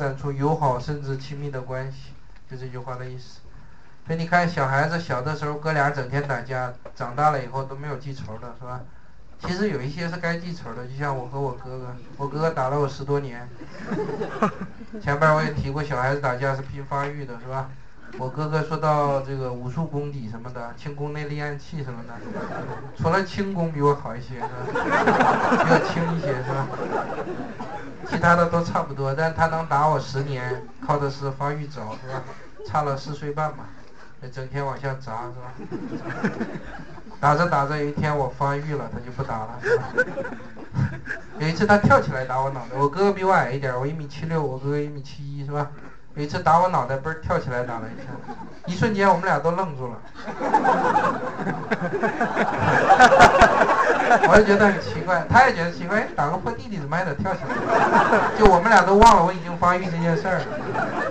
展出友好甚至亲密的关系，就这句话的意思。所以你看，小孩子小的时候哥俩整天打架，长大了以后都没有记仇的，是吧？其实有一些是该记仇的，就像我和我哥哥，我哥哥打了我十多年。前边我也提过，小孩子打架是拼发育的，是吧？我哥哥说到这个武术功底什么的，轻功内力暗器什么的，除了轻功比我好一些，是吧？比我轻一些，是吧？其他的都差不多，但他能打我十年，靠的是发育早，是吧？差了四岁半嘛，整天往下砸，是吧？打着打着，有一天我发育了，他就不打了，是吧？有一次他跳起来打我脑袋，我哥哥比我矮一点，我一米七六，我哥哥一米七一，是吧？有一次打我脑袋，嘣跳起来打了一下，一瞬间我们俩都愣住了。我就觉得很奇怪，他也觉得奇怪，打个破弟弟怎么还得跳起来？就我们俩都忘了我已经发育这件事儿，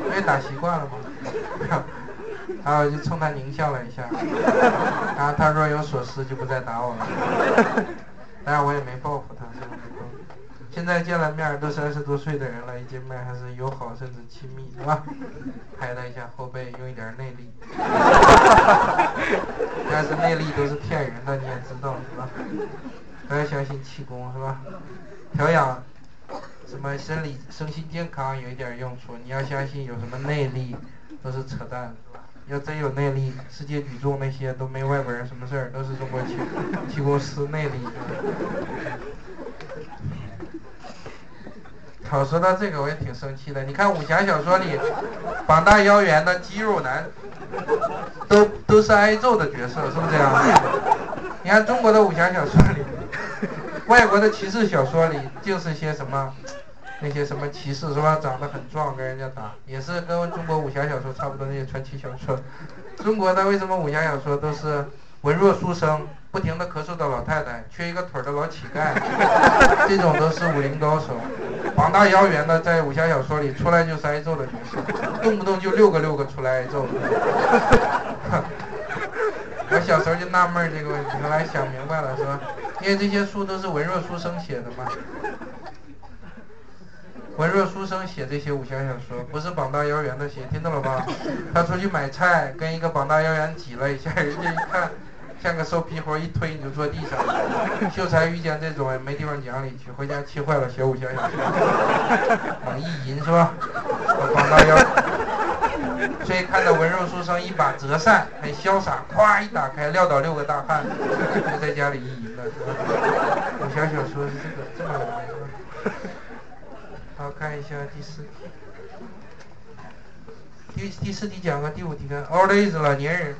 因为打习惯了嘛。然后就冲他狞笑了一下，然后他若有所思就不再打我了。当然我也没报复他，是吧？现在见了面都三十多岁的人了，一见面还是友好甚至亲密，是吧？拍他一下后背，用一点内力。但是内力都是骗人的，你也知道，是吧？不要相信气功，是吧？调养什么生理、身心健康有一点用处，你要相信有什么内力都是扯淡，是吧？要真有内力，世界举重那些都没外国人什么事儿，都是中国气气功师内力。好，说到这个我也挺生气的。你看武侠小说里，膀大腰圆的肌肉男，都都是挨揍的角色，是不是这样？你看中国的武侠小说里，外国的骑士小说里，就是些什么，那些什么骑士是吧？长得很壮，跟人家打，也是跟中国武侠小说差不多那些传奇小说。中国的为什么武侠小说都是文弱书生？不停的咳嗽的老太太，缺一个腿的老乞丐，这种都是武林高手。膀大腰圆的，在武侠小说里出来就是挨揍的角色，动不动就六个六个出来挨揍。我小时候就纳闷这个问题，后来想明白了，是吧？因为这些书都是文弱书生写的嘛。文弱书生写这些武侠小说，不是膀大腰圆的写，听到了吧？他出去买菜，跟一个膀大腰圆挤了一下，人家一看。像个瘦皮猴一推你就坐地上。秀才遇见这种没地方讲理去，回家气坏了，写武侠小说，猛意淫是吧？膀大腰，所以看到文弱书生一把折扇，很潇洒，咵一打开，撂倒六个大汉，就在家里意淫了，是吧？武侠小说是这个这么来是吧？好，看一下第四题。第第四题讲个，第五题看，old age 老年人。